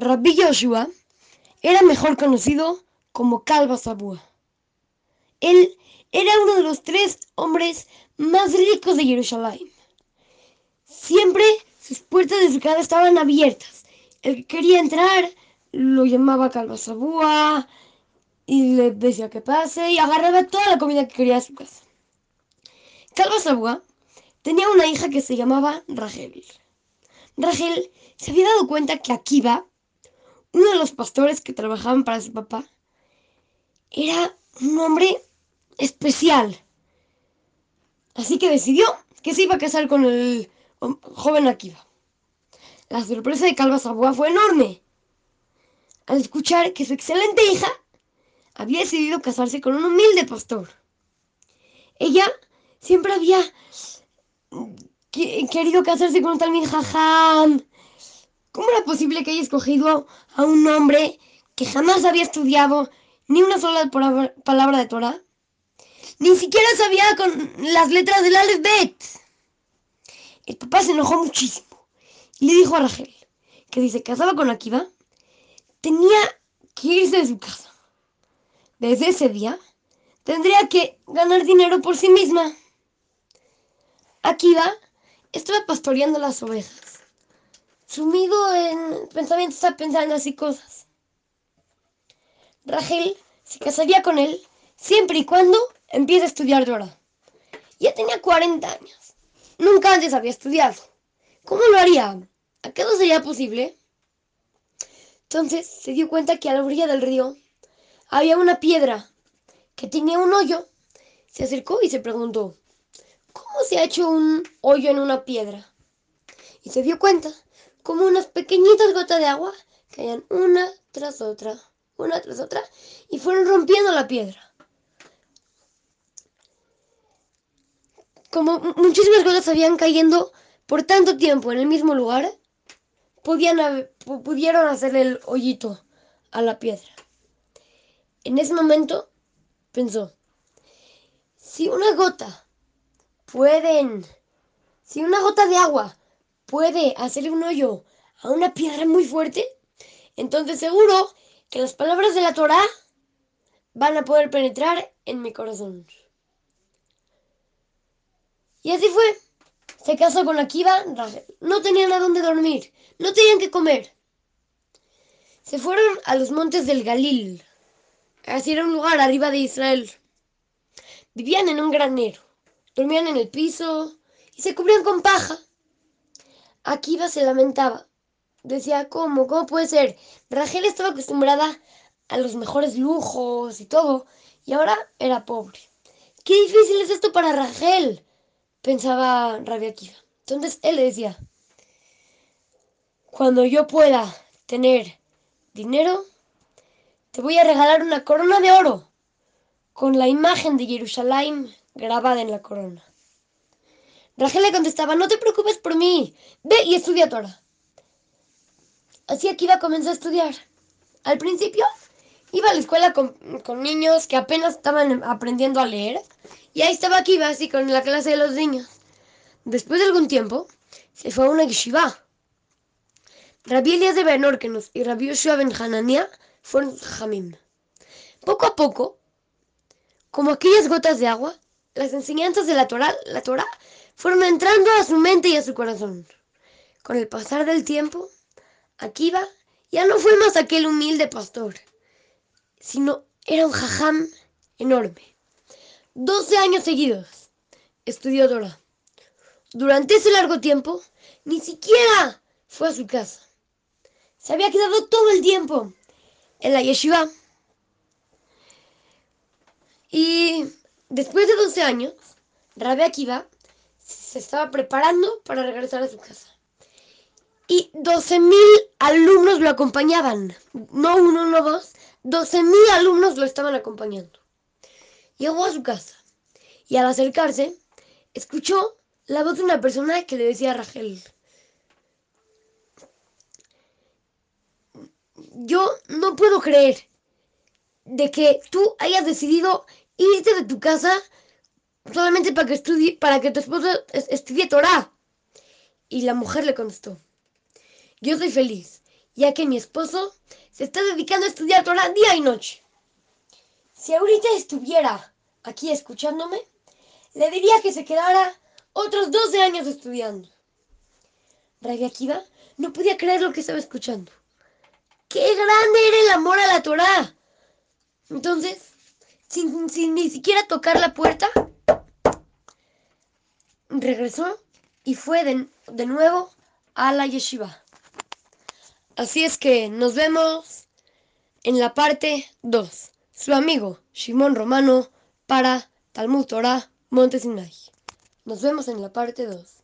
Rabbi Yoshua era mejor conocido como Calva Sabúa. Él era uno de los tres hombres más ricos de Jerusalén. Siempre sus puertas de su casa estaban abiertas. El que quería entrar lo llamaba Calva Sabúa y le decía que pase y agarraba toda la comida que quería a su casa. Calva Sabúa tenía una hija que se llamaba Rachel. Rachel se había dado cuenta que Akiva, uno de los pastores que trabajaban para su papá, era un hombre especial. Así que decidió que se iba a casar con el joven Akiva. La sorpresa de Calva Sabúa fue enorme al escuchar que su excelente hija había decidido casarse con un humilde pastor. Ella siempre había querido casarse con un tal Jajam. ¿Cómo era posible que haya escogido a un hombre que jamás había estudiado ni una sola palabra de Torah? Ni siquiera sabía con las letras del alfabet. El papá se enojó muchísimo y le dijo a Rachel que si se casaba con Akiva, tenía que irse de su casa. Desde ese día, tendría que ganar dinero por sí misma. Akiva estaba pastoreando las ovejas. Sumido en pensamientos, estaba pensando así cosas. Rachel se casaría con él siempre y cuando empiece a estudiar Dora. Ya tenía 40 años. Nunca antes había estudiado. ¿Cómo lo haría? ¿Acaso sería posible? Entonces se dio cuenta que a la orilla del río había una piedra que tenía un hoyo. Se acercó y se preguntó, ¿cómo se ha hecho un hoyo en una piedra? Y se dio cuenta como unas pequeñitas gotas de agua caían una tras otra, una tras otra, y fueron rompiendo la piedra. Como muchísimas gotas habían cayendo por tanto tiempo en el mismo lugar, podían pudieron hacer el hoyito a la piedra. En ese momento pensó, si una gota pueden, si una gota de agua puede hacerle un hoyo a una piedra muy fuerte, entonces seguro que las palabras de la Torah van a poder penetrar en mi corazón. Y así fue. Se casó con Akiva, no tenían a dónde dormir, no tenían que comer. Se fueron a los montes del Galil. Así era un lugar arriba de Israel. Vivían en un granero, dormían en el piso y se cubrían con paja. Akiva se lamentaba. Decía, ¿cómo? ¿Cómo puede ser? Rachel estaba acostumbrada a los mejores lujos y todo, y ahora era pobre. Qué difícil es esto para Rachel, pensaba Rabia Akiva. Entonces él le decía, cuando yo pueda tener dinero, te voy a regalar una corona de oro con la imagen de Jerusalén grabada en la corona. Rachel le contestaba, no te preocupes por mí, ve y estudia Torah. Así que iba a estudiar. Al principio iba a la escuela con, niños que apenas estaban aprendiendo a leer y ahí estaba Akiva así con la clase de los niños. Después de algún tiempo se fue a una yeshiva. Rabbi Elías de Benorkenos y Rabbi Yoshua ben Hanania fueron jamim. Poco a poco, como aquellas gotas de agua, las enseñanzas de la Torah, la Torah fueron entrando a su mente y a su corazón. Con el pasar del tiempo, Akiva ya no fue más aquel humilde pastor, sino era un jajam enorme. Doce años seguidos estudió Torah. Durante ese largo tiempo, ni siquiera fue a su casa. Se había quedado todo el tiempo en la yeshiva. Y después de 12 años, Rabbi Akiva se estaba preparando para regresar a su casa. Y 12.000 alumnos lo acompañaban. No uno, no dos. 12.000 alumnos lo estaban acompañando. Llegó a su casa y al acercarse, escuchó la voz de una persona que le decía a Rachel, yo no puedo creer de que tú hayas decidido irte de tu casa solamente para que estudie, para que tu esposo estudie Torah. Y la mujer le contestó, yo soy feliz ya que mi esposo se está dedicando a estudiar Torah día y noche. Si ahorita estuviera aquí escuchándome, le diría que se quedara otros 12 años estudiando. Rabbi Akiva no podía creer lo que estaba escuchando. ¡Qué grande era el amor a la Torah! Entonces, sin, sin ni siquiera tocar la puerta, regresó y fue de, de nuevo a la yeshiva. Así es que nos vemos en la parte 2. Su amigo Shimon Romano para Talmud Torah Montesinay. Nos vemos en la parte 2.